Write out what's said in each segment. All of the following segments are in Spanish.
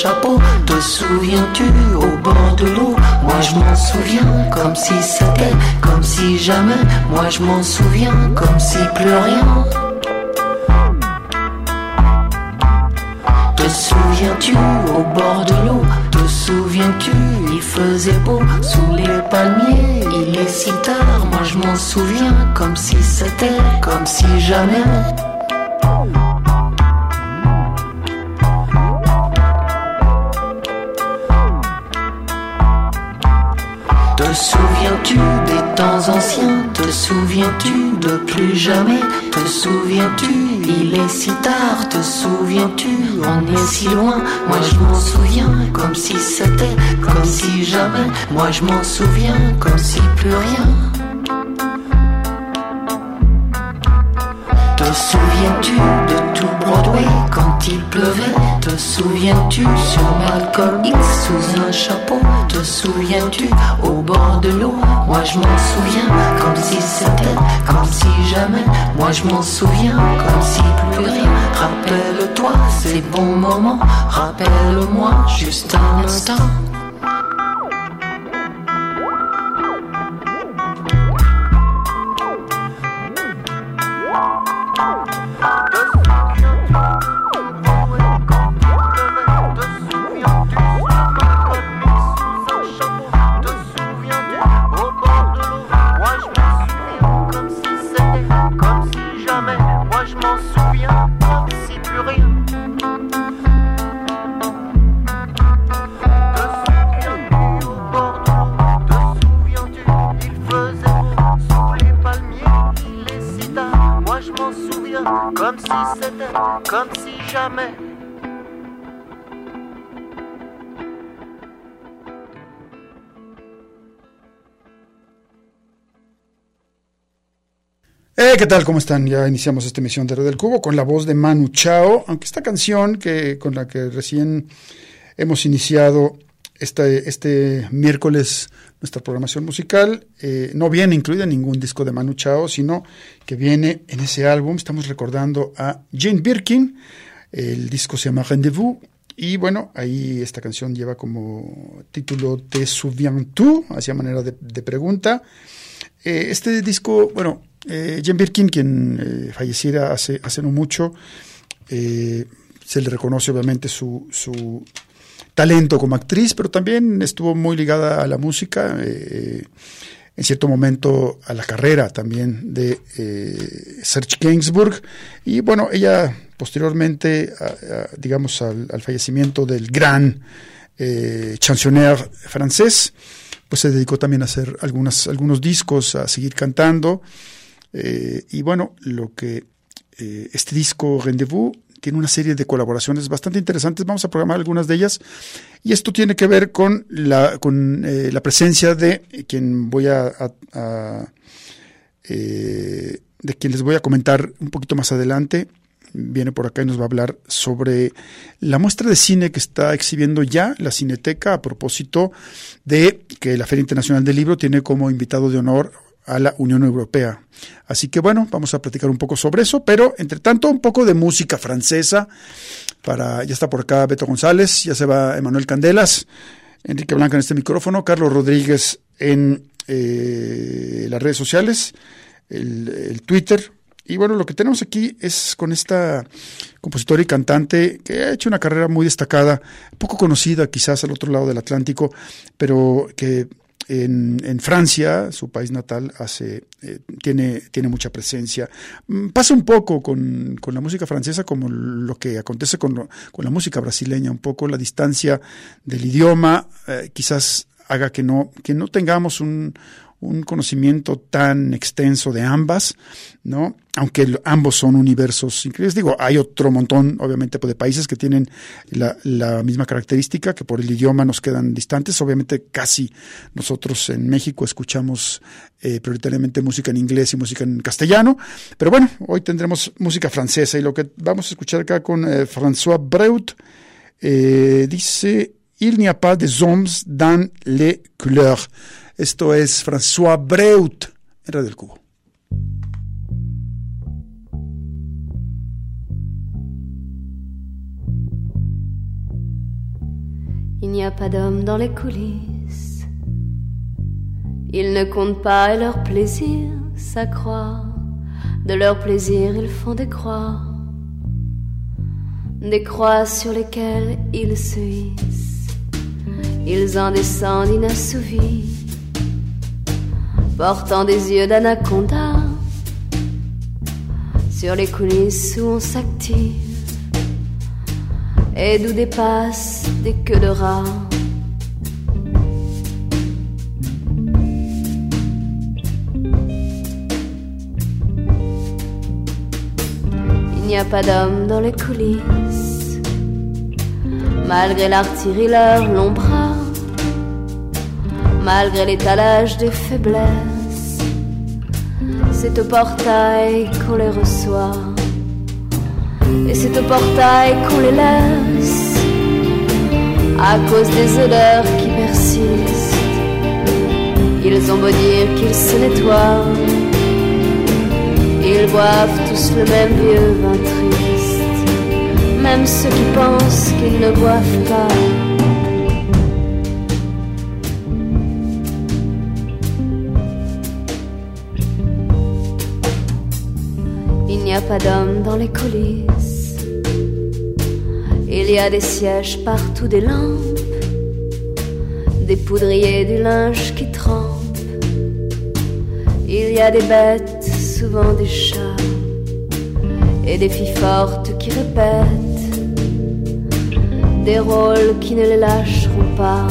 Chapeau Te souviens-tu au bord de l'eau? Moi je m'en souviens comme si c'était, comme si jamais. Moi je m'en souviens comme si plus rien. Te souviens-tu au bord de l'eau? Te souviens-tu? Il faisait beau sous les palmiers. Il est si tard, moi je m'en souviens comme si c'était, comme si jamais ancien, te souviens-tu de plus jamais? Te souviens-tu, il est si tard, te souviens-tu, on est si loin. Moi je m'en souviens comme si c'était, comme si jamais. Moi je m'en souviens comme si plus rien. Te souviens-tu tout Broadway quand il pleuvait Te souviens-tu sur Malcolm X sous un chapeau? Te souviens-tu au bord de l'eau? Moi je m'en souviens comme si c'était, comme si jamais. Moi je m'en souviens comme si plus rien. Rappelle-toi ces bons moments. Rappelle-moi juste un instant Eh, ¿Qué tal? ¿Cómo están? Ya iniciamos esta emisión de Red del Cubo con la voz de Manu Chao, aunque esta canción que, con la que recién hemos iniciado este, este miércoles nuestra programación musical eh, no viene incluida en ningún disco de Manu Chao, sino que viene en ese álbum. Estamos recordando a Jane Birkin, el disco se llama Rendezvous, y bueno, ahí esta canción lleva como título Te souviens-tu, hacia manera de, pregunta. Eh, este disco, bueno, eh, Jane Birkin, quien eh, falleciera hace, hace no mucho, eh, se le reconoce obviamente su, su, talento como actriz, pero también estuvo muy ligada a la música, eh, en cierto momento a la carrera también de Serge Gainsbourg. Y bueno, ella posteriormente, digamos, al, al, fallecimiento del gran chansonnier francés, pues se dedicó también a hacer algunas, algunos discos, a seguir cantando. Eh, y bueno, lo que eh, este disco Rendezvous tiene una serie de colaboraciones bastante interesantes. Vamos a programar algunas de ellas. Y esto tiene que ver con la, con, eh, la presencia de quien voy a, de quien les voy a comentar un poquito más adelante. Viene por acá y nos va a hablar sobre la muestra de cine que está exhibiendo ya la Cineteca a propósito de que la Feria Internacional del Libro tiene como invitado de honor a la Unión Europea. Así que bueno, vamos a platicar un poco sobre eso, pero entre tanto un poco de música francesa. Para, ya está por acá Beto González, ya se va Emanuel Candelas, Enrique Blanca en este micrófono, Carlos Rodríguez en eh, las redes sociales, el, Twitter Y bueno, lo que tenemos aquí es con esta compositora y cantante que ha hecho una carrera muy destacada, poco conocida quizás al otro lado del Atlántico, pero que en, Francia, su país natal, hace, eh, tiene, tiene mucha presencia. Mm, pasa un poco con, la música francesa como lo que acontece con, con, la música brasileña, un poco la distancia del idioma, eh, quizás haga que no, que no tengamos un, un conocimiento tan extenso de ambas, ¿no? Aunque ambos son universos increíbles. Digo, hay otro montón, obviamente, pues, de países que tienen la, misma característica, que por el idioma nos quedan distantes. Obviamente, casi nosotros en México escuchamos eh, prioritariamente música en inglés y música en castellano. Pero bueno, hoy tendremos música francesa y lo que vamos a escuchar acá con eh, François Breut eh, dice Il n'y a pas de hommes dans les couleurs. Esto es François Breut en Radio. Il n'y a pas d'hommes dans les coulisses. Ils ne comptent pas et leur plaisir s'accroît. De leur plaisir, ils font des croix. Des croix sur lesquelles ils se hissent. Ils en descendent inassouvis portant des yeux d'anaconda sur les coulisses où on s'active et d'où dépassent des queues de rats. Il n'y a pas d'homme dans les coulisses, malgré l'artillerie leur long bras malgré l'étalage des faiblesses. C'est au portail qu'on les reçoit, et c'est au portail qu'on les laisse, à cause des odeurs qui persistent. Ils ont beau dire qu'ils se nettoient, ils boivent tous le même vieux vin triste, même ceux qui pensent qu'ils ne boivent pas. Pas d'homme dans les coulisses. Il y a des sièges partout, des lampes, des poudriers, du linge qui trempe. Il y a des bêtes, souvent des chats, et des filles fortes qui répètent des rôles qui ne les lâcheront pas.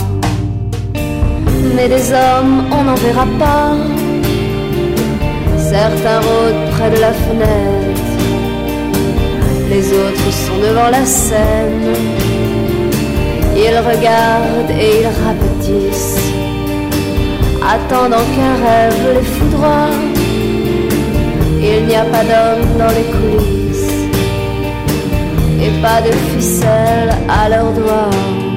Mais des hommes, on n'en verra pas. Certains rôdent près de la fenêtre les autres sont devant la scène. Ils regardent et ils rapetissent, attendant qu'un rêve les foudroie. Il n'y a pas d'homme dans les coulisses et pas de ficelle à leurs doigts.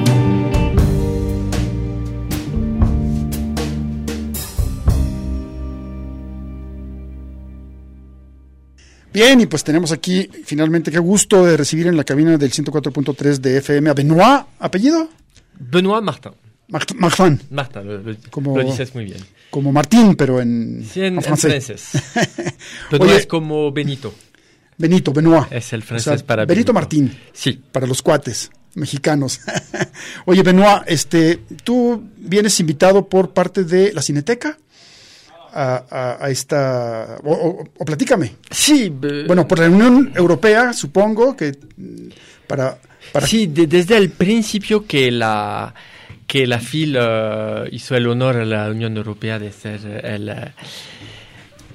Bien, y pues tenemos aquí finalmente qué gusto de recibir en la cabina del 104.3 de FM a Benoit, ¿apellido? Benoit Martin. Martin. Martin, lo, como, dices muy bien. Como Martín, pero en, sí, en, francés. Benoit es como Benito. Benito, Benoit. Es el francés para Benito. Benito Martín. Sí. Para los cuates mexicanos. Oye, Benoit, este, tú vienes invitado por parte de la Cineteca a, esta... O, platícame. Sí. Bueno, por la Unión Europea, supongo que para... para... Sí, desde el principio que la que la FIL eh, hizo el honor a la Unión Europea de ser el,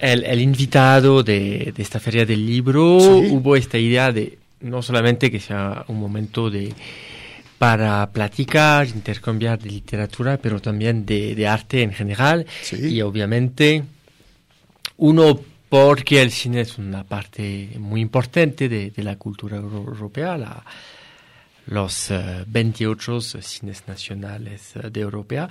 el, el invitado de, de, esta feria del libro, hubo esta idea de no solamente que sea un momento de para platicar, intercambiar de literatura, pero también de, de arte en general. Y obviamente, uno, porque el cine es una parte muy importante de, de la cultura europea, la, los 28 eh, cines nacionales eh, de Europea,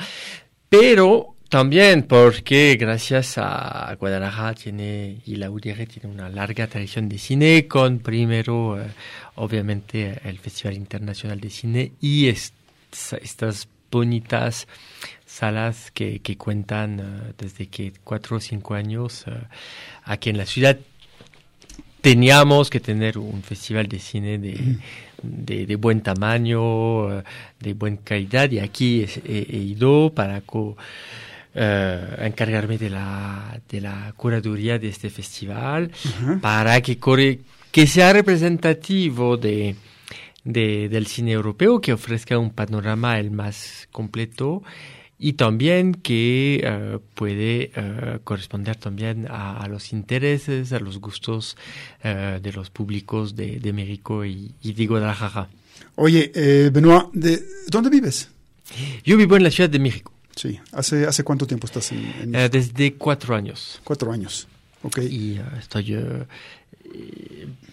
pero también porque gracias a Guadalajara tiene y la UDR tiene una larga tradición de cine con primero eh, obviamente el Festival Internacional de Cine y estas bonitas salas que, que cuentan eh, desde que cuatro o cinco años eh, aquí en la ciudad. Teníamos que tener un festival de cine de, de, buen tamaño, de buena calidad, y aquí he, ido para eh, encargarme de la, de la curaduría de este festival, para que, corre, que sea representativo de, de, del cine europeo, que ofrezca un panorama el más completo y también que uh, puede uh, corresponder también a, a, los intereses, a los gustos uh, de los públicos de, de México y, y, de Guadalajara. Oye, eh, Benoit, ¿de dónde vives? Yo vivo en la Ciudad de México. Sí, ¿hace, hace cuánto tiempo estás en, en México? desde cuatro años. Cuatro años, ok. Y estoy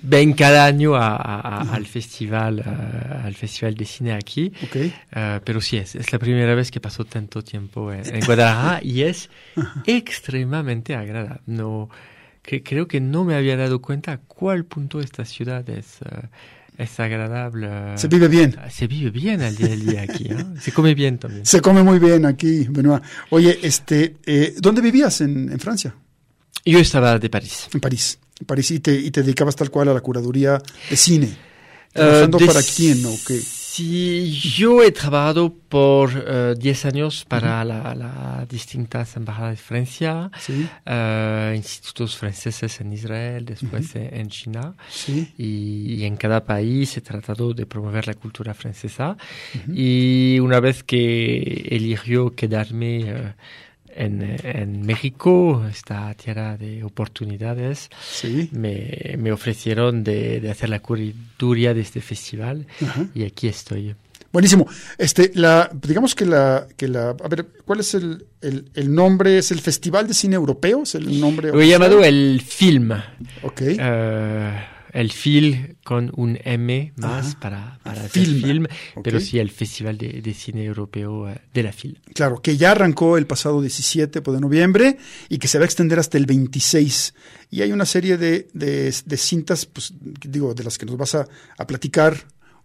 ven cada año a, a, uh -huh. al festival uh, al festival de cine aquí okay. uh, pero sí es, es la primera vez que paso tanto tiempo en, en Guadalajara y es extremadamente agradable no que, creo que no me había dado cuenta a cuál punto esta ciudad es es agradable. Se vive bien. Se vive bien al día del día aquí. ¿eh? Se come bien también. Se come muy bien aquí, Benoit. Oye, este, eh, ¿dónde vivías en, en Francia? Yo estaba de París. En París. París y te, y te dedicabas tal cual a la curaduría de cine. ¿Trabajando uh, para quién o qué? Sí, yo he trabajado por 10 uh, años para uh -huh. las la distintas embajadas de Francia, sí. institutos franceses en Israel, después -huh. en China. Sí. Y, y, en cada país he tratado de promover la cultura francesa. Y una vez que eligió quedarme en, en, México, esta tierra de oportunidades, sí. me, me, ofrecieron de, de, hacer la curaduría de este festival uh -huh. y aquí estoy. Buenísimo. Este, la, digamos que la, que la, a ver, ¿cuál es el, el, el nombre? ¿Es el Festival de Cine Europeo? ¿Es el nombre? Lo he llamado el film. Ok. Uh, el film con un M más Ajá. para, para film, film okay. pero sí el Festival de, de Cine Europeo uh, de la FIL. Claro, que ya arrancó el pasado 17 de noviembre y que se va a extender hasta el 26. Y hay una serie de, de, de cintas, pues digo, de las que nos vas a, a platicar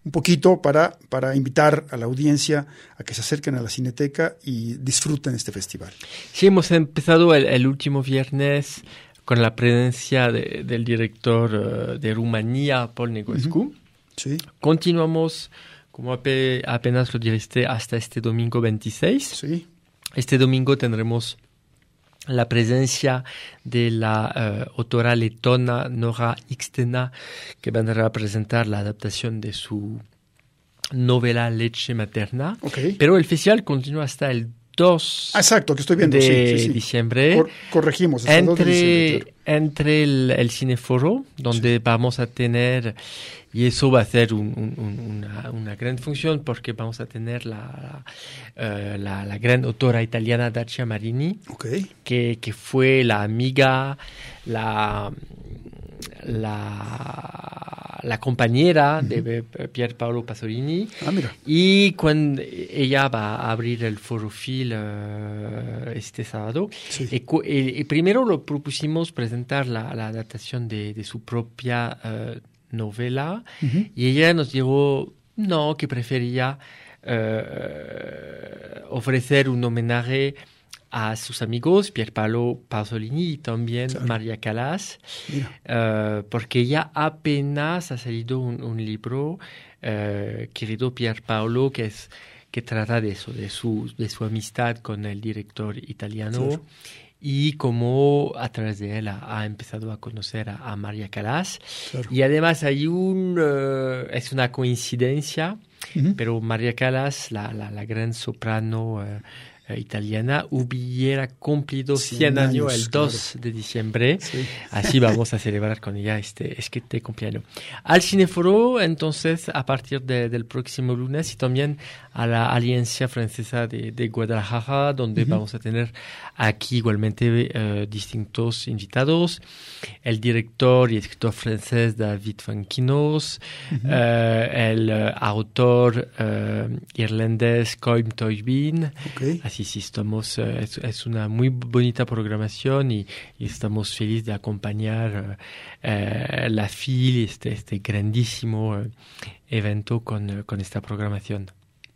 un poquito para, para invitar a la audiencia a que se acerquen a la Cineteca y disfruten este festival. Sí, hemos empezado el, el último viernes con la presencia de, del director uh, de Rumanía, Paul Negrescu. Uh -huh. sí. Continuamos, como ap apenas lo dijiste, hasta este domingo 26. Sí. Este domingo tendremos la presencia de la uh, autora letona Nora Ixtena, que vendrá a presentar la adaptación de su novela Leche Materna. Okay. Pero el festival continúa hasta el 2 ah, exacto, que estoy viendo. de sí, sí, sí. diciembre. Cor corregimos. Entre, 2 de diciembre, claro. entre el, el, Cineforo, donde vamos a tener, y eso va a ser un, un, una, una, gran función porque vamos a tener la, uh, la, la, gran autora italiana Dacia Marini, okay. que, que fue la amiga, la la, la compañera de Pier Paolo Pasolini. Ah, mira. Y cuando ella va a abrir el Foro Fil uh, este sábado, sí. y, y, y, primero lo propusimos presentar la, la adaptación de, de, su propia uh, novela uh -huh. y ella nos dijo no, que prefería ofrecer un homenaje a sus amigos, Pierpaolo Pasolini y también claro. María Calas, uh, porque ya apenas ha salido un, un libro, uh, querido Pierpaolo, que es que trata de eso, de su, de su amistad con el director italiano claro. y cómo a través de él ha, ha empezado a conocer a, a María Calas. Claro. Y además hay un, uh, es una coincidencia, -huh. pero María Calas, la, la, la gran soprano italiana hubiera cumplido 100, 100 años, el 2 claro. de diciembre. Sí. Así vamos a celebrar con ella este, este cumpleaños. Al Cineforo, entonces, a partir de, del próximo lunes y también a la Alianza Francesa de, de Guadalajara, donde uh -huh. vamos a tener aquí igualmente uh, distintos invitados. El director y escritor francés David Fanquinos, uh -huh. uh, el autor irlandés Colm Toybin. Okay. Así sí, estamos, es, es, una muy bonita programación y, y estamos felices de acompañar la FIL, este, este grandísimo evento con, con esta programación.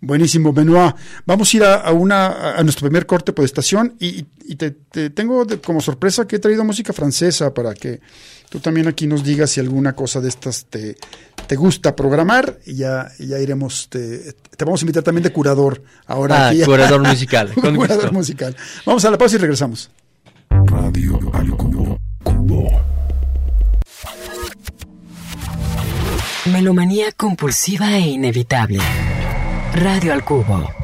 Buenísimo, Benoit. Vamos a ir a, una, a nuestro primer corte por estación y, te, tengo como sorpresa que he traído música francesa para que tú también aquí nos digas si alguna cosa de estas te, te gusta programar y ya, ya iremos, te, vamos a invitar también de curador ahora. Ah, curador musical. Con curador musical. Vamos a la pausa y regresamos. Radio al cubo. Melomanía compulsiva e inevitable. Radio al cubo.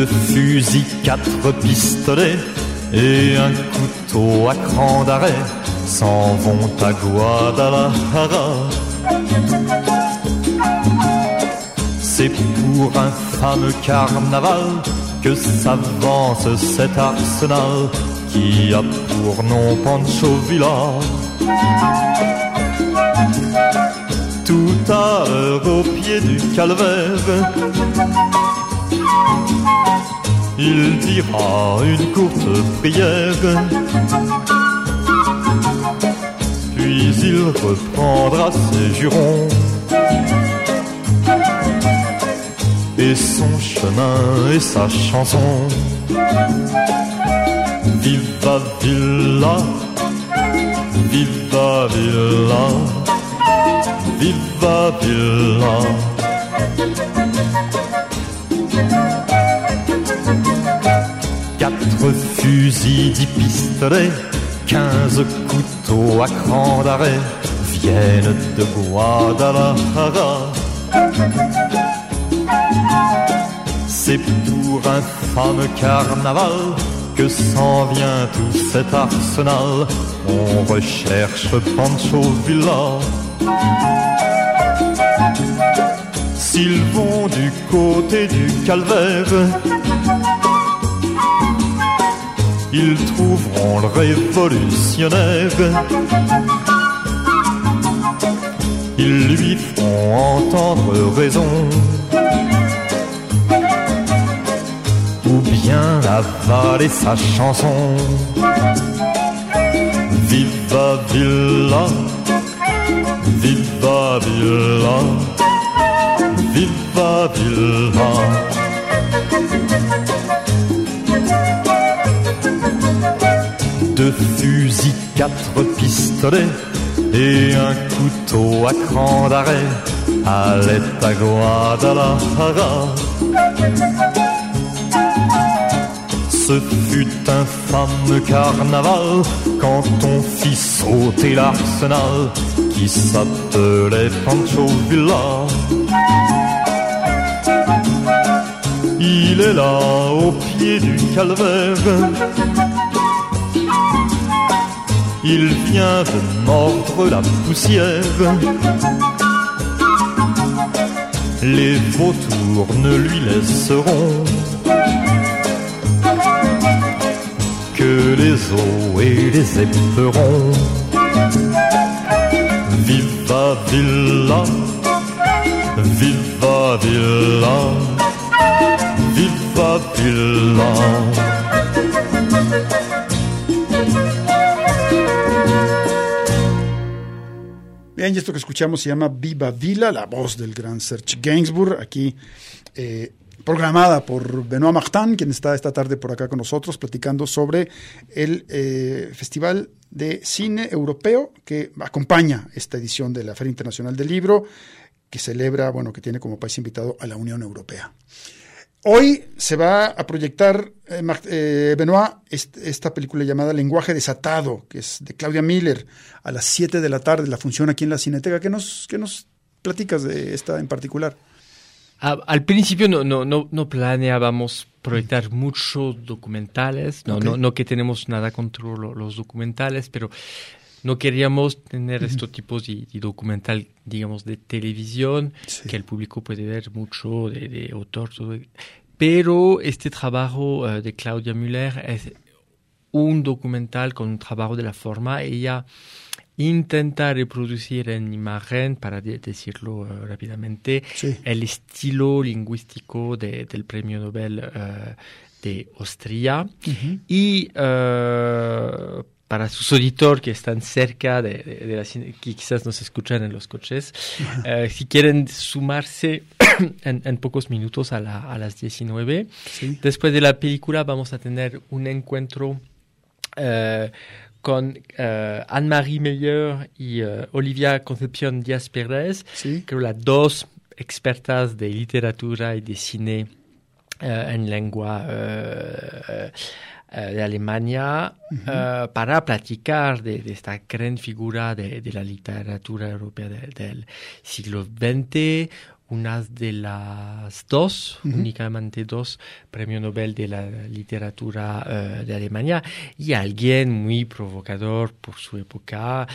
Deux fusils, quatre pistolets et un couteau à cran d'arrêt s'en vont à Guadalajara C'est pour un fameux carnaval que s'avance cet arsenal qui a pour nom Pancho Villa. Tout à l'heure au pied du calvaire, il dira une courte prière. Puis il reprendra ses jurons et son chemin et sa chanson. Viva Villa, Viva Villa, Viva Villa. Quatre fusils, dix pistolets, quinze couteaux à cran d'arrêt viennent de Guadalajara c'est pour un fameux carnaval que s'en vient tout cet arsenal. On recherche Pancho Villa. S'ils vont du côté du calvaire, ils trouveront le révolutionnaire. Ils lui feront entendre raison bien avaler sa chanson. Viva Villa, Viva Villa, Deux fusils, quatre pistolets et un couteau à cran d'arrêt allaient à Guadalajara ce fut un fameux carnaval quand on fit sauter l'arsenal qui s'appelait Pancho Villa. Il est là au pied du calvaire. Il vient de mordre la poussière. Les vautours ne lui laisseront que les eaux et les éperons. Viva Villa, Viva Villa, Villa. Bien, y esto que escuchamos se llama Viva Villa, la voz del gran Serge Gainsbourg, aquí eh, programada por Benoit Martin, quien está esta tarde por acá con nosotros, platicando sobre el eh, Festival de Cine Europeo que acompaña esta edición de la Feria Internacional del Libro, que celebra, bueno, que tiene como país invitado a la Unión Europea. Hoy se va a proyectar, eh, eh, Benoit, esta película llamada Lenguaje Desatado, que es de Claudia Miller, a las 7 de la tarde, la función aquí en la Cineteca. ¿Qué nos, qué nos platicas de esta en particular? al principio no, no, no, no, planeábamos proyectar muchos documentales, no, no, no que tenemos nada contra los documentales, pero no queríamos tener estos tipos de, documental, digamos, de televisión, que el público puede ver mucho de, de autor. Pero este trabajo eh, de Claudia Müller es un documental con un trabajo de la forma. Ella intenta reproducir en imagen, para de- decirlo eh, rápidamente, Sí. el estilo lingüístico de- del premio Nobel eh, de Austria. Y para sus auditores que están cerca de, de- de la cine- que quizás nos escuchan en los coches, eh, si quieren sumarse en, en pocos minutos a, la- a las 19, Sí. después de la película vamos a tener un encuentro eh, con eh, Anne-Marie Meyer y Olivia Concepción Díaz Pérez, Sí. creo las dos expertas de literatura y de cine en lengua eh, de Alemania eh, para platicar de, de esta gran figura de, de la literatura europea de- del siglo XX, una de las dos, únicamente dos, premio Nobel de la literatura eh, de Alemania y alguien muy provocador por su época.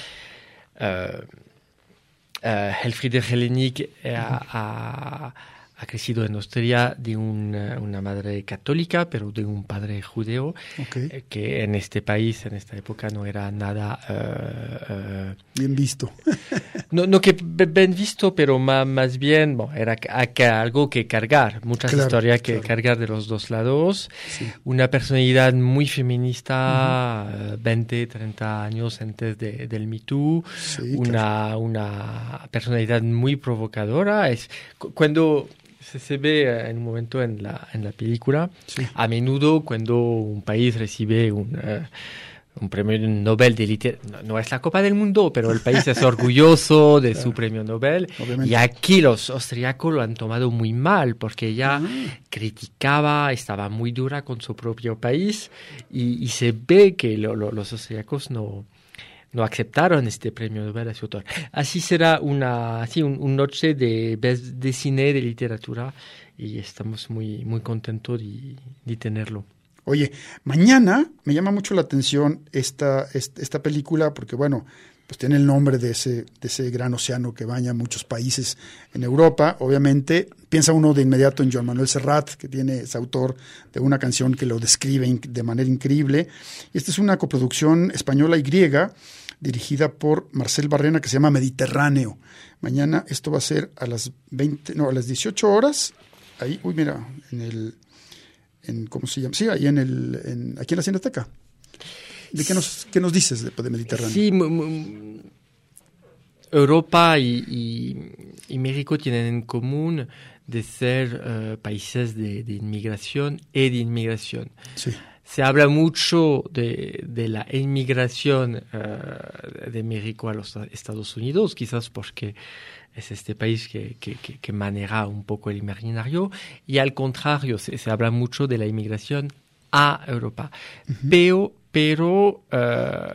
Helfriede Hellenic eh, ha, ha- crecido en Austria de una, una madre católica, pero de un padre judeo, Ok. eh, que en este país, en esta época, no era nada... eh, eh, Bien visto. no, no que bien visto, pero ma- más, bien bueno, era algo que cargar, muchas Claro, historias que claro. cargar de los dos lados. Sí. Una personalidad muy feminista, eh, 20, 30 años antes de- del Me Too. Sí, una, una personalidad muy provocadora. Es, cu- cuando se, se ve eh, en un momento en la, en la película, Sí. a menudo cuando un país recibe un, eh, un premio Nobel de literatura, no, no es la Copa del Mundo, pero el país es orgulloso de su premio Nobel. Obviamente. Y aquí los austriacos lo han tomado muy mal, porque ella Ah. criticaba, estaba muy dura con su propio país, y, y se ve que lo- lo- los austriacos no, no aceptaron este premio Nobel a su autor. Así será una, así un, noche de, de cine, de literatura, y estamos muy, muy contentos de, de tenerlo. Oye, mañana me llama mucho la atención esta, est- esta película porque, bueno, pues tiene el nombre de ese, de ese gran océano que baña muchos países en Europa. Obviamente, piensa uno de inmediato en Joan Manuel Serrat, que tiene, es autor de una canción que lo describe de manera increíble. Esta es una coproducción española y griega dirigida por Marcel Barrena que se llama Mediterráneo. Mañana esto va a ser a las 20, no, a las 18 horas. Ahí, uy, mira, en el en ¿cómo se llama? Sí, ahí en el en, aquí en la Cineteca. ¿De qué nos qué nos dices de, de Mediterráneo? Sí, Europa y, y- y México tienen en común de ser eh, países de, de inmigración y de inmigración. Sí. Se habla mucho de, de la inmigración eh, de México a los Estados Unidos, quizás porque es este país que, que, maneja un poco el imaginario, y al contrario, se, se habla mucho de la inmigración a Europa. Pero, pero eh,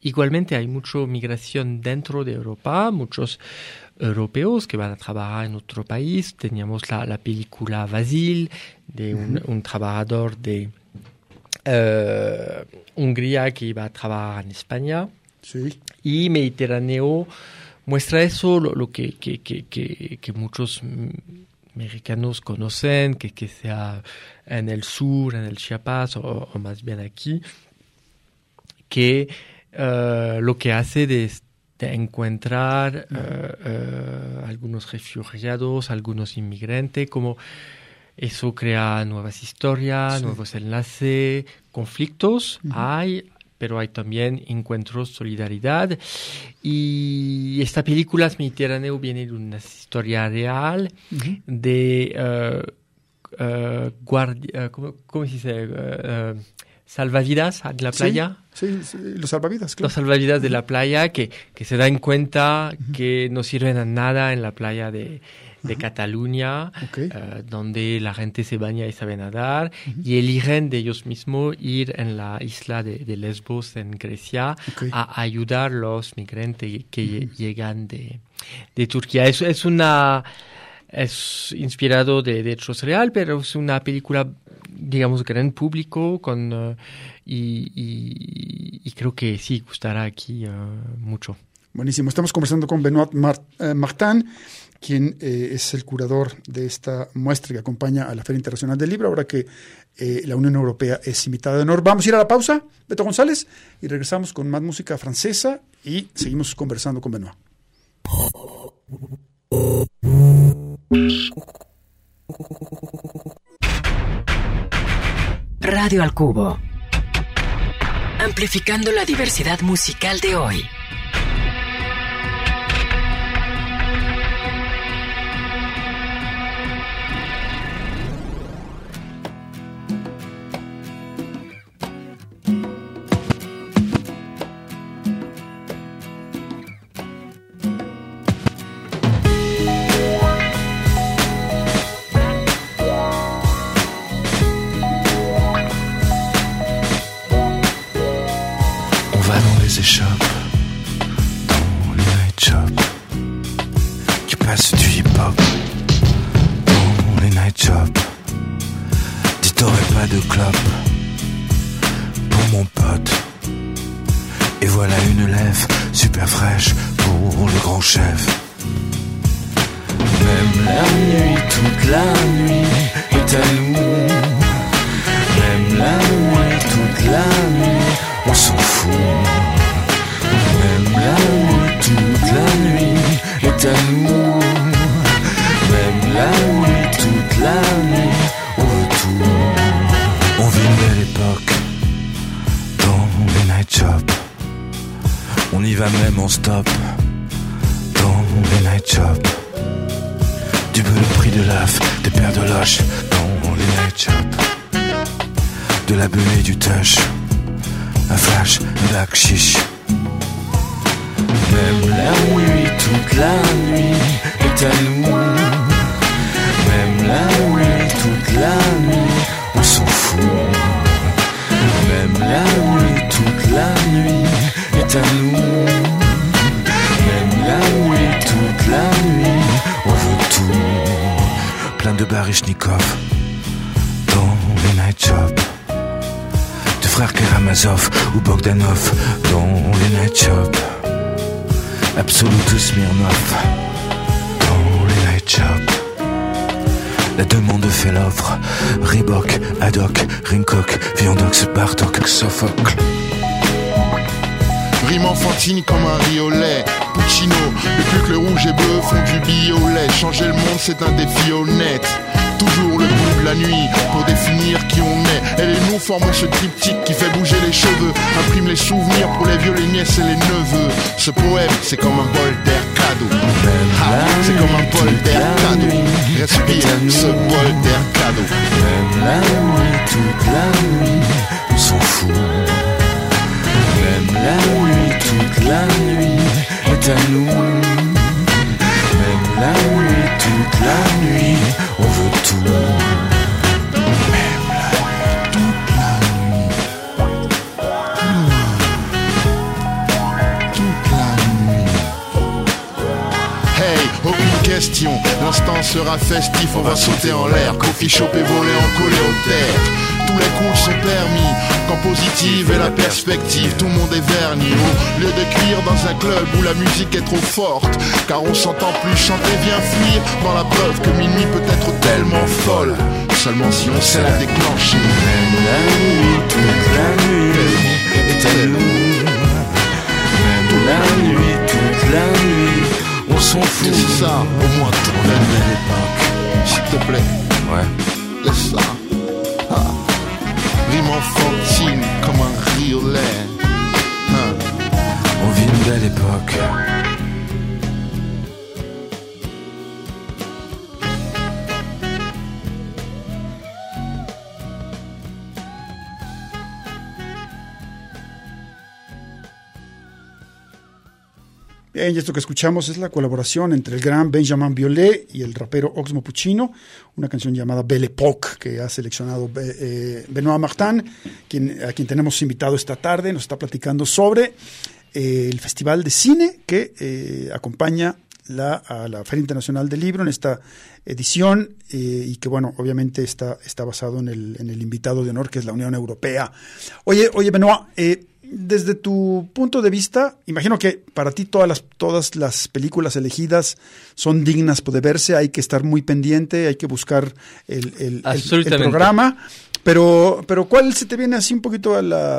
igualmente hay mucha migración dentro de Europa, muchos europeos que van a trabajar en otro país. Teníamos la, la película Basil, de un, un trabajador de eh, Hungría que iba a trabajar en España Sí. y Mediterráneo muestra eso, lo, lo que, que, que, que, que muchos mexicanos conocen, que, que sea en el sur, en el Chiapas o, o más bien aquí, que eh, lo que hace de, de encontrar eh, eh, algunos refugiados, algunos inmigrantes, como eso crea nuevas historias, Sí. nuevos enlaces, conflictos hay, pero hay también encuentros, solidaridad. Y esta película Mediterráneo viene de una historia real de guardi- eh, ¿cómo, cómo se dice? Salvavidas de la playa. Sí, sí, los salvavidas, claro. Los salvavidas de la playa que, que se dan cuenta que no sirven a nada en la playa de, de Cataluña, eh, donde la gente se baña y sabe nadar, y eligen de ellos mismos ir en la isla de, de Lesbos, en Grecia, a ayudar a los migrantes que lle- llegan de, de Turquía. Es, es una... Es inspirado de, de hechos real, pero es una película, digamos, gran público con, eh, y, y- y creo que sí gustará aquí eh, mucho. Buenísimo. Estamos conversando con Benoit eh, Martin, quien eh, es el curador de esta muestra que acompaña a la Feria Internacional del Libro, ahora que eh, la Unión Europea es invitada de honor. Vamos a ir a la pausa, Beto González, y regresamos con más música francesa y seguimos conversando con Benoit. Radio al Cubo. Amplificando la diversidad musical de hoy. Dans les night shops. On y va même en stop dans les night shops. Du peu le prix de l'af, des paires de loches dans les night shops de la buée du tush, un flash, un bac chiche. Même la nuit, toute la nuit est à nous. Même la nuit, toute la nuit, la nuit, toute la nuit est à nous. Même la nuit, toute la nuit, on veut tout. Plein de Barishnikov dans les night shops de frères Karamazov ou Bogdanov dans les night shops. Absolute Smirnov dans les night shops. La demande fait l'offre. Reebok, Haddock, Rincock, Viandox, Bartok, Sophocle. Rime enfantine comme un riolet. Puccino, depuis que le rouge et bleu font du violet. Changer le monde c'est un défi honnête. Toujours le bout de la nuit pour définir qui on est. Elle et nous formons ce triptyque qui fait bouger les cheveux. Imprime les souvenirs pour les vieux, les nièces et les neveux. Ce poème c'est comme un bol d'air cadeau Ah, C'est comme un bol d'air cadeau Respire ce bol d'air cadeau Même la nuit, toute la nuit, on s'en fout. Même la nuit, toute la nuit est à nous. Question, l'instant sera festif, on va sauter en l'air, coffee shop et voler en coléoptère. Tous les coups sont permis, quand positive est la perspective, tout le monde est verni. Au lieu de cuire dans un club où la musique est trop forte, car on s'entend plus chanter, viens fuir dans la preuve que minuit peut être tellement folle. Seulement si on sait la déclencher. même la nuit, toute la nuit est à nous. Même la nuit, toute la nuit, on s'en fout. C'est ça, au moins à l'époque. s'il te plaît. Ouais. Laisse ça. Ah. Rime enfantine comme un riolet. Hein. On vit une belle époque. Y esto que escuchamos es la colaboración entre el gran Benjamin Biolay y el rapero Oxmo Puccino, una canción llamada Belle Époque que ha seleccionado eh, eh, Benoit Martin, quien, a quien tenemos invitado esta tarde, nos está platicando sobre eh, el Festival de Cine que acompaña la, a la Feria Internacional del Libro en esta edición y que bueno, obviamente está, está basado en el, en el invitado de honor que es la Unión Europea. Oye, oye, Benoit, desde tu punto de vista, imagino que para ti todas las, todas las películas elegidas son dignas de verse, hay que estar muy pendiente, hay que buscar el, el- el- el Absolutamente. programa, pero, pero ¿cuál se te viene así un poquito a la,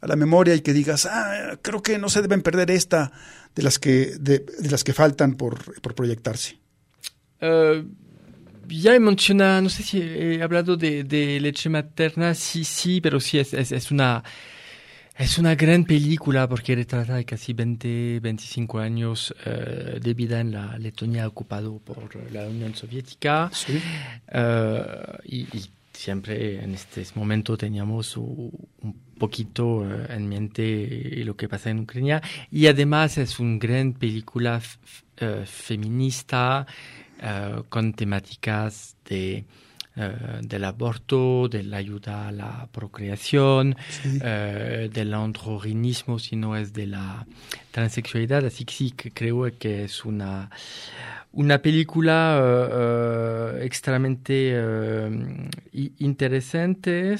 a la memoria y que digas, ah, creo que no se deben perder esta de las que, de, de las que faltan por, por proyectarse? Eh, ya he mencionado, no sé si he hablado de, de leche materna, sí, sí, pero sí, es, es, es una... Es una gran película porque retrata casi 20, 25 años eh, de vida en la Letonia ocupado por la Unión Soviética. Sí. Eh, y, y siempre en este momento teníamos un poquito eh, en mente lo que pasa en Ucrania. Y además es una gran película feminista con temáticas de eh, del aborto, de la ayuda a la procreación, eh, del androginismo, si no es de la transexualidad. Así que sí, que creo que es una, una película eh, extremadamente interesante.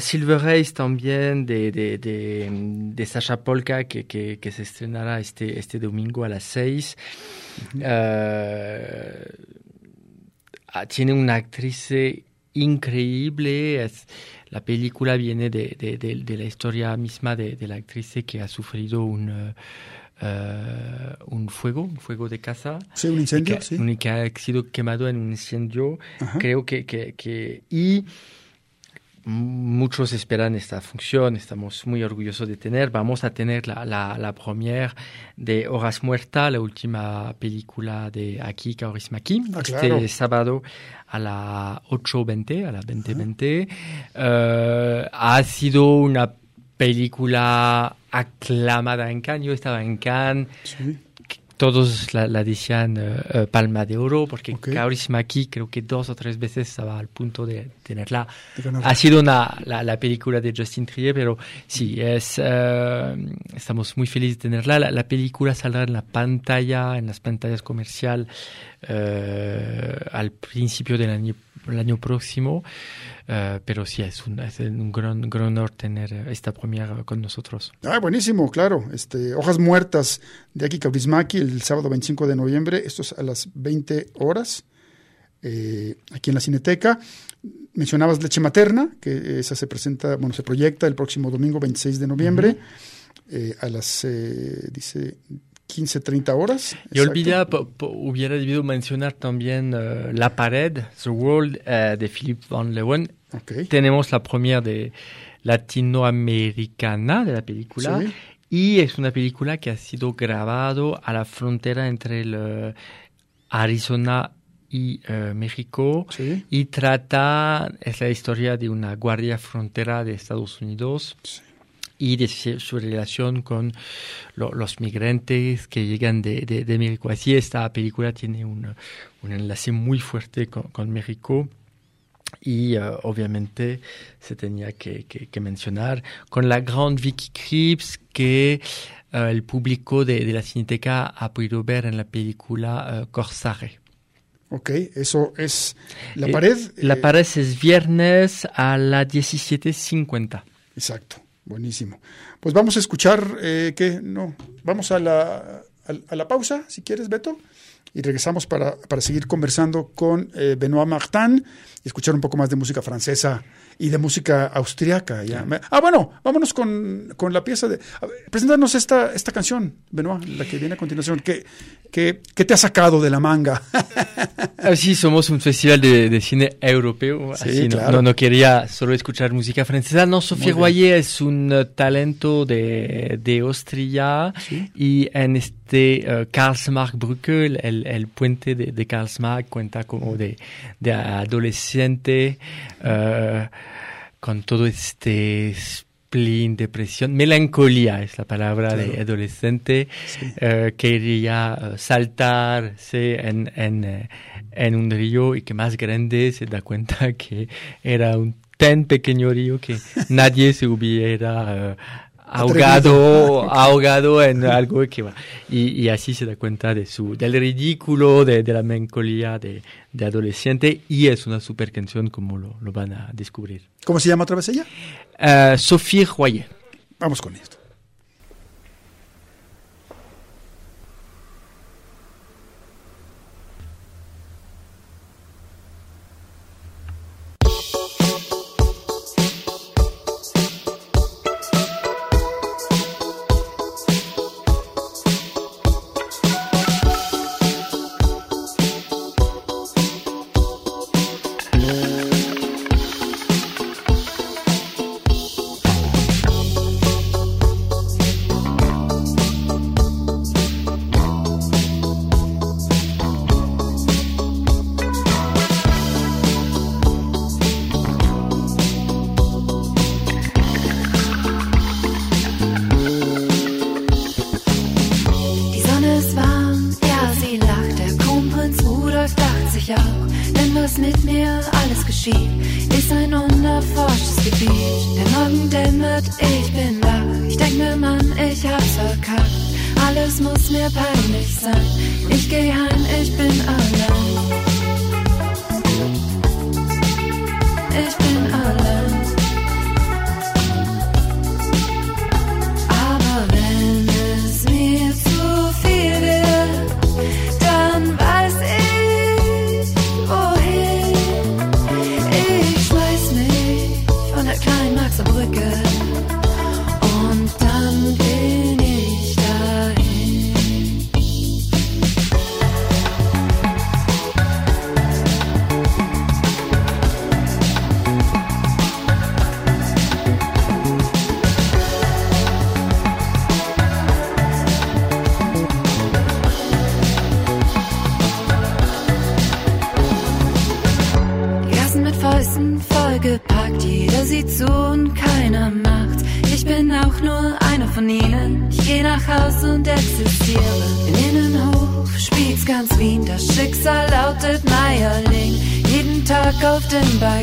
Silver Race también de, de, de, de Sasha Polka que, que, que se estrenará este, este domingo a las seis. Eh, ah, tiene una actriz eh, increíble. Es, la película viene de, de, de- de la historia misma de, la actriz que ha sufrido un, eh, eh, un fuego, un fuego de casa. Sí, un incendio, que, sí. un- que ha sido quemado en un incendio. Ajá. Creo que, que, que- y muchos esperan esta función, estamos muy orgullosos de tener. Vamos a tener la, la, la premiere de Horas Muertas, la última película de Aki Kaurismäki, Ah, este claro. sábado a la 8.20, a la 20.20. Eh, ha sido una película aclamada en Cannes. Yo estaba en Cannes, Sí. Todos la, la decían eh, eh, Palma de Oro, porque Ok. Kaurismäki creo que dos o tres veces estaba al punto de tenerla. De. Ha sido una, la, la película de Justin Trier, pero sí, es, eh, estamos muy felices de tenerla. La, la película saldrá en la pantalla, en las pantallas comercial, eh, al principio del año, el año próximo. Eh, pero sí, es un, es un gran, gran honor tener esta premiere con nosotros. Ah, buenísimo, claro. Este, Hojas Muertas de Aki Kaurismäki el sábado 25 de noviembre. Esto es a las 20 horas eh, aquí en la Cineteca. Mencionabas Leche Materna, que esa se presenta, bueno, se proyecta el próximo domingo 26 de noviembre eh, a las, eh, dice, 15.30 horas. Yo olvidé, hubiera debido mencionar también eh, La Pared, The World, eh, de Philip Van Leeuwen. Ok. Tenemos la premiere de latinoamericana de la película. Sí. Y es una película que ha sido grabado a la frontera entre el eh, Arizona y México. Sí. Y trata, es la historia de una guardia frontera de Estados Unidos y de su relación con lo- los migrantes que llegan de, de, de México. Así esta película tiene un, un enlace muy fuerte con, con México y eh, obviamente se tenía que, que- que mencionar con la gran Vicky Krieps que eh, el público de, de la Cineteca ha podido ver en la película eh, Corsare. Ok, eso es la Eh, pared. La eh, pared es viernes a las 17.50. Exacto, buenísimo. Pues vamos a escuchar, eh, ¿qué? No, vamos a la, a, a la pausa, si quieres, Beto, y regresamos para, para seguir conversando con eh, Benoit Martin y escuchar un poco más de música francesa y de música austriaca. Ya. Ah, bueno, vámonos con, con la pieza de... preséntanos esta, esta canción, Benoit, la que viene a continuación. ¿Qué, qué, qué te ha sacado de la manga? Ah, sí, somos un festival de, de cine europeo, Sí, así no, claro. no, no quería solo escuchar música francesa. No, bien. Royer es un eh, talento de, de Austria y en este eh, Karlsmark Brücke, el, el, puente de, de Karlsmark cuenta como de, de adolescente eh, con todo este spleen, depresión, melancolía es la palabra de adolescente, eh, quería eh, saltarse en, en, eh, en un río y que más grande se da cuenta que era un tan pequeño río que nadie se hubiera eh, ahogado, ahogado en algo que va. Y, y así se da cuenta de su, del ridículo, de, de la melancolía de, de adolescente y es una super canción como lo, lo van a descubrir. ¿Cómo se llama otra vez ella? Eh, Sophie Royer. Vamos con esto.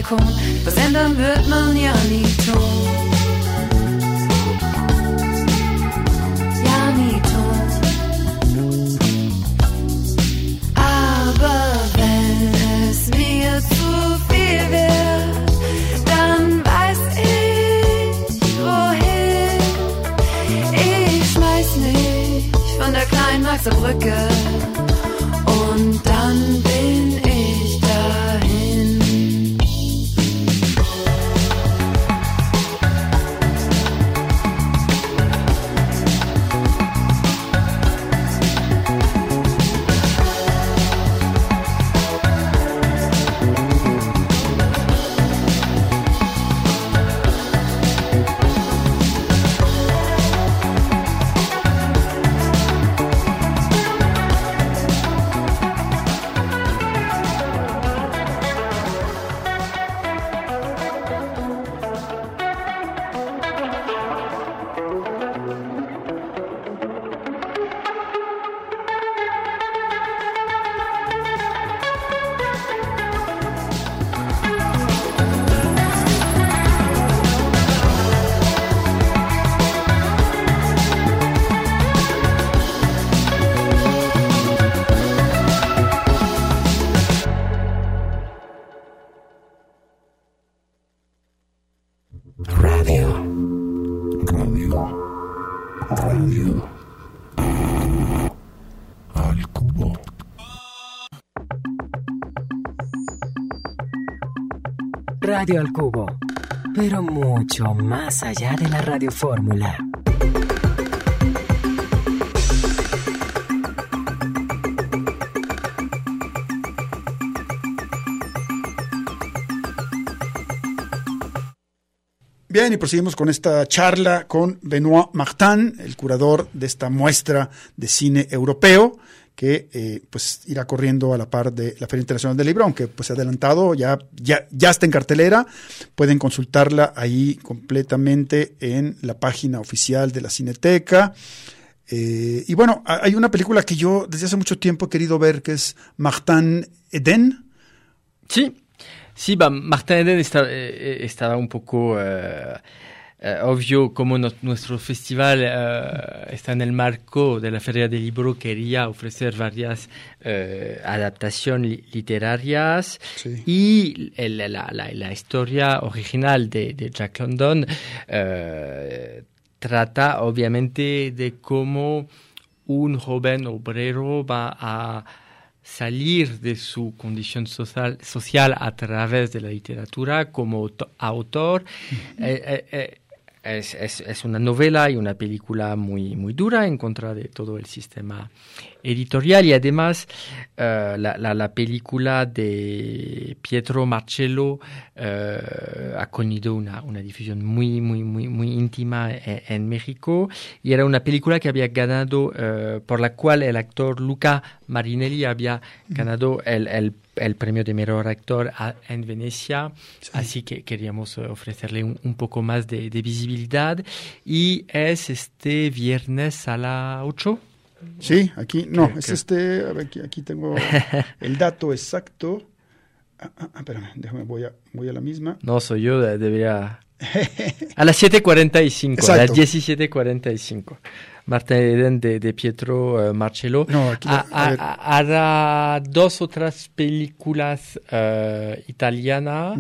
Balkon. Was Radio al Cubo, pero mucho más allá de la radiofórmula. Bien, y proseguimos con esta charla con Benoit Martin, el curador de esta muestra de cine europeo, que eh, pues irá corriendo a la par de la Feria Internacional del Libro, aunque pues se ha adelantado, ya, ya, ya está en cartelera. Pueden consultarla ahí completamente en la página oficial de la Cineteca. Eh, y bueno, ha- hay una película que yo desde hace mucho tiempo he querido ver, que es Martin Eden. Sí, sí, bah, Martin Eden está- eh, estaba un poco eh, eh, obvio, como no- nuestro festival eh, está en el marco de la Feria del Libro, quería ofrecer varias eh, adaptaciones li- literarias Sí. y el- la, la- la historia original de, de Jack London trata obviamente de cómo un joven obrero va a salir de su condición social, social a través de la literatura como auto- autor. Eh, eh, eh, es, es- es una novela y una película muy, muy dura en contra de todo el sistema editorial. Y además eh, la, la- la película de Pietro Marcello eh, ha tenido una, una difusión muy, muy, muy, muy íntima en, en México. Y era una película que había ganado, eh, por la cual el actor Luca Marinelli había ganado el, el- el premio de mejor actor a- en Venecia, así que queríamos eh, ofrecerle un, un poco más de, de visibilidad y es este viernes a las 8. Sí, aquí, no, Creo es este, a ver, aquí, aquí tengo el dato exacto. Ah, ah, ah, espérame, déjame, voy a, voy a la misma. No, soy yo, de- debería... A las 7.45, a las Exacto. 17.45. Marta Eden de, de Pietro eh, Marcello. No, Ha- a ha- hará dos otras películas eh, italianas.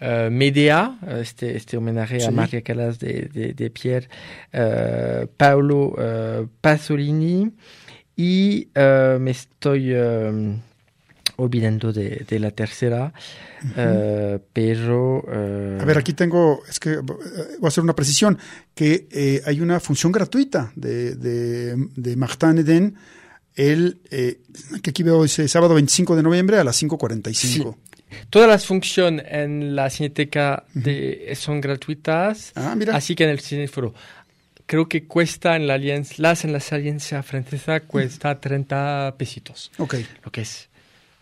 eh, Medea, este, este homenaje a Sí. María Callas de, de, de Pier eh, Paolo eh, Pasolini. Y eh, me estoy eh, olvidando de, de la tercera, eh, pero... eh, A ver, aquí tengo, es que eh, voy a hacer una precisión, que eh, hay una función gratuita de, de, de Martin Eden, el, eh, que aquí veo ese sábado 25 de noviembre a las 5.45. Todas las funciones en la Cineteca de, son gratuitas, Ah, mira. así que en el Cineforo. Creo que cuesta en la alianza, las en la alianza francesa cuesta 30 pesitos, Ok. lo que es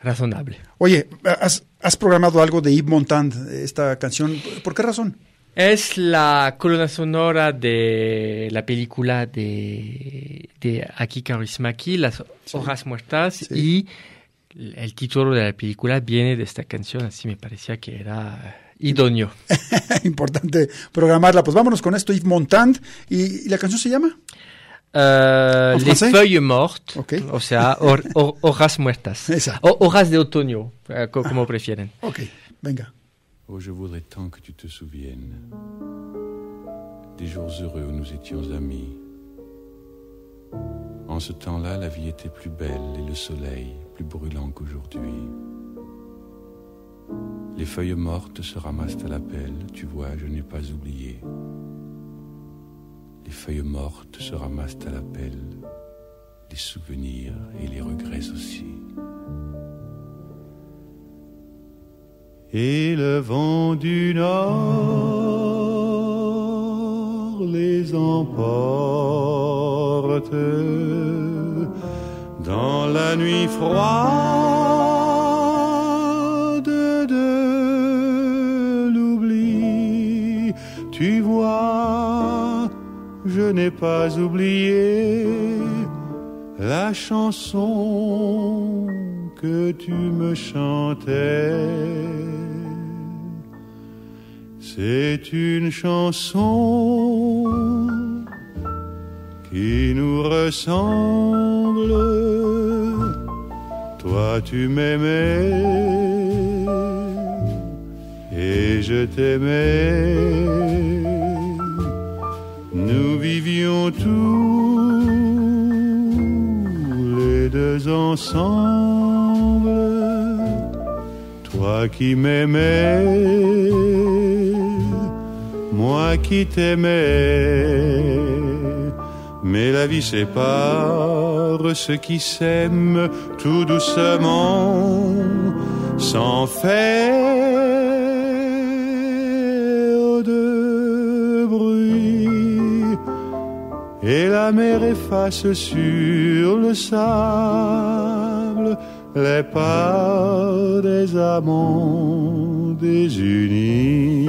razonable. Oye, ¿has, has programado algo de Yves Montand, esta canción? ¿Por qué razón? Es la columna sonora de la película de, de Aki Kaurismäki, Las Hojas Muertas, y el título de la película viene de esta canción, así me parecía que era idóneo. Importante programarla. Pues vámonos con esto, Yves Montand. ¿Y, y la canción se llama? Euh, les feuilles mortes, Ok. o sea, hojas muertas. Esa. O- hojas de otoño, eh, co- como prefieren. Ok, venga. Oh, je voudrais tant que tu te souviennes des jours heureux où nous étions amis. En ce temps-là, la vie était plus belle et le soleil plus brûlant qu'aujourd'hui. Les feuilles mortes se ramassent à la pelle, tu vois, je n'ai pas oublié. Les feuilles mortes se ramassent à la pelle, les souvenirs et les regrets aussi. Et le vent du nord les emporte dans la nuit froide je n'ai pas oublié la chanson que tu me chantais. C'est une chanson qui nous ressemble. Toi tu m'aimais et je t'aimais. Les deux ensemble. Toi qui m'aimais, moi qui t'aimais. Mais la vie sépare ceux qui s'aiment tout doucement, sans faire Et la mer efface sur le sable les pas des amants désunis.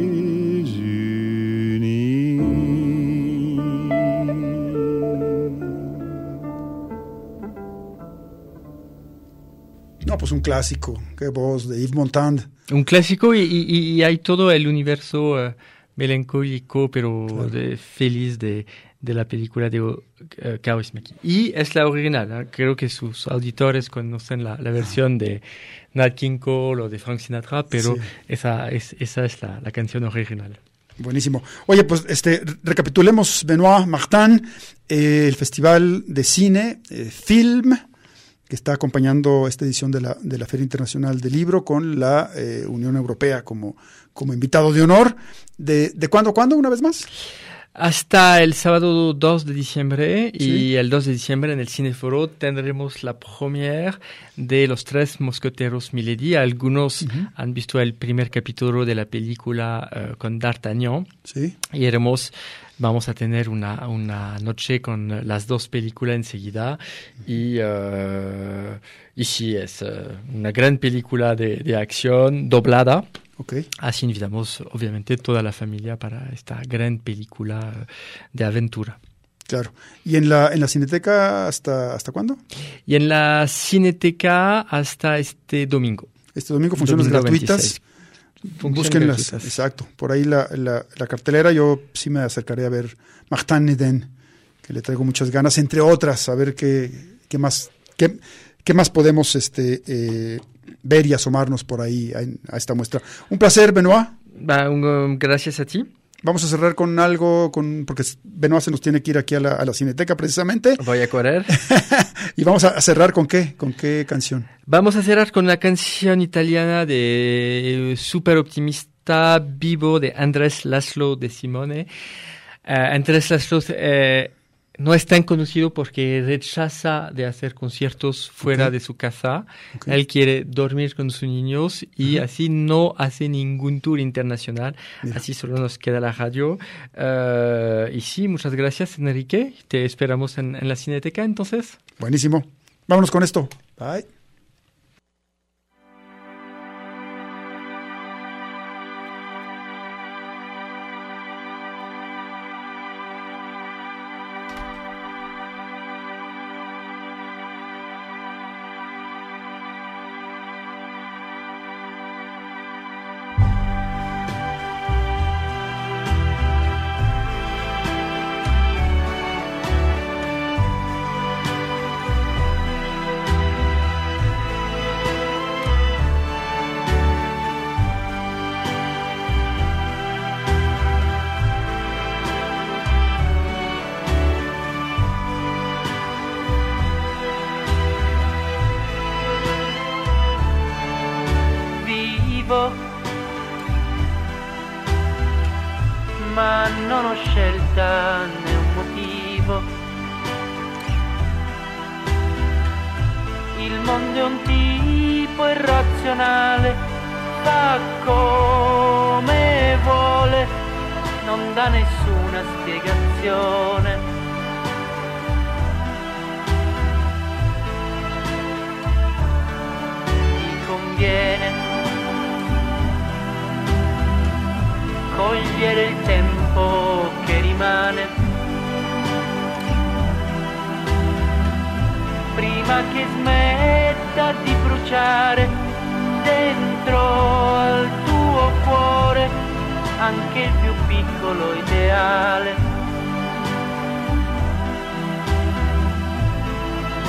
Un clásico. Qué voz de Yves Montand. Un clásico y, y- y hay todo el universo eh, melancólico, pero de- feliz de, de la película de uh, Kaurismäki. Y es la original, ¿eh? creo que sus auditores conocen la, la versión de Nat King Cole o de Frank Sinatra, pero Sí. esa, es, esa es la, la canción original. Buenísimo. Oye, pues este, recapitulemos, Benoit Martin, eh, el Festival de Cine, eh, Film, que está acompañando esta edición de la, de la Feria Internacional del Libro con la eh, Unión Europea como, como invitado de honor. ¿De, de cuándo a cuándo, una vez más? Hasta el sábado 2 de diciembre Sí. y el 2 de diciembre en el Cineforo tendremos la premiere de Los Tres Mosqueteros Milady. Algunos han visto el primer capítulo de la película eh, con D'Artagnan Sí. y haremos, vamos a tener una, una noche con las dos películas enseguida y, eh, y sí, es eh, una gran película de, de acción doblada. Ok. Así invitamos, obviamente, toda la familia para esta gran película de aventura. Claro. ¿Y en la, en la Cineteca hasta, hasta cuándo? Y en la Cineteca hasta este domingo. Este domingo funciones Domingo gratuitas. 26. Búsquenlas, exacto. Por ahí la, la, la cartelera, yo sí me acercaré a ver Martin Eden, que le traigo muchas ganas, entre otras, a ver qué, qué más, qué, qué más podemos este, eh, ver y asomarnos por ahí a, a esta muestra. Un placer, Benoit. Un- um, gracias a ti. Vamos a cerrar con algo, con, porque Benoit se nos tiene que ir aquí a la, a la Cineteca precisamente. Voy a correr. y vamos a cerrar con qué, con qué canción. Vamos a cerrar con la canción italiana de Super Optimista Vivo de Andrés Laszlo de Simone. Eh, Andrés Laszlo eh, no es tan conocido porque rechaza de hacer conciertos fuera de su casa. Él quiere dormir con sus niños y así no hace ningún tour internacional. Así solo nos queda la radio. Eh, y sí, muchas gracias, Enrique. Te esperamos en, en la Cineteca entonces. Buenísimo. Vámonos con esto. Bye. Anche il più piccolo ideale.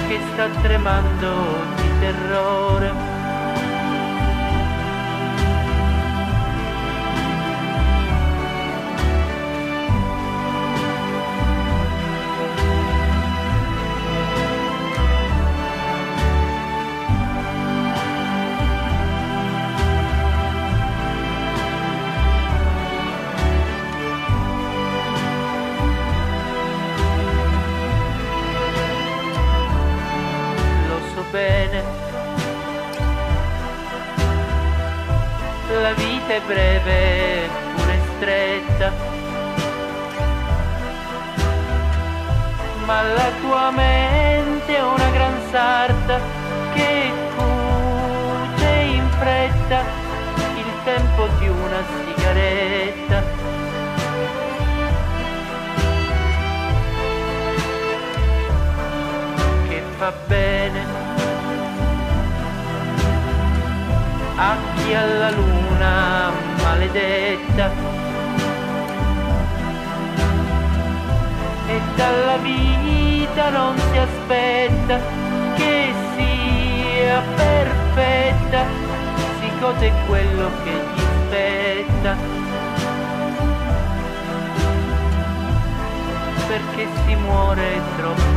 Che sta tremando di terrore breve pure stretta, ma la tua mente è una gran sarta che cuce in fretta il tempo di una sigaretta. Che fa bene a chi alla luna maledetta e dalla vita non si aspetta che sia perfetta, si gode quello che gli spetta. Perché si muore troppo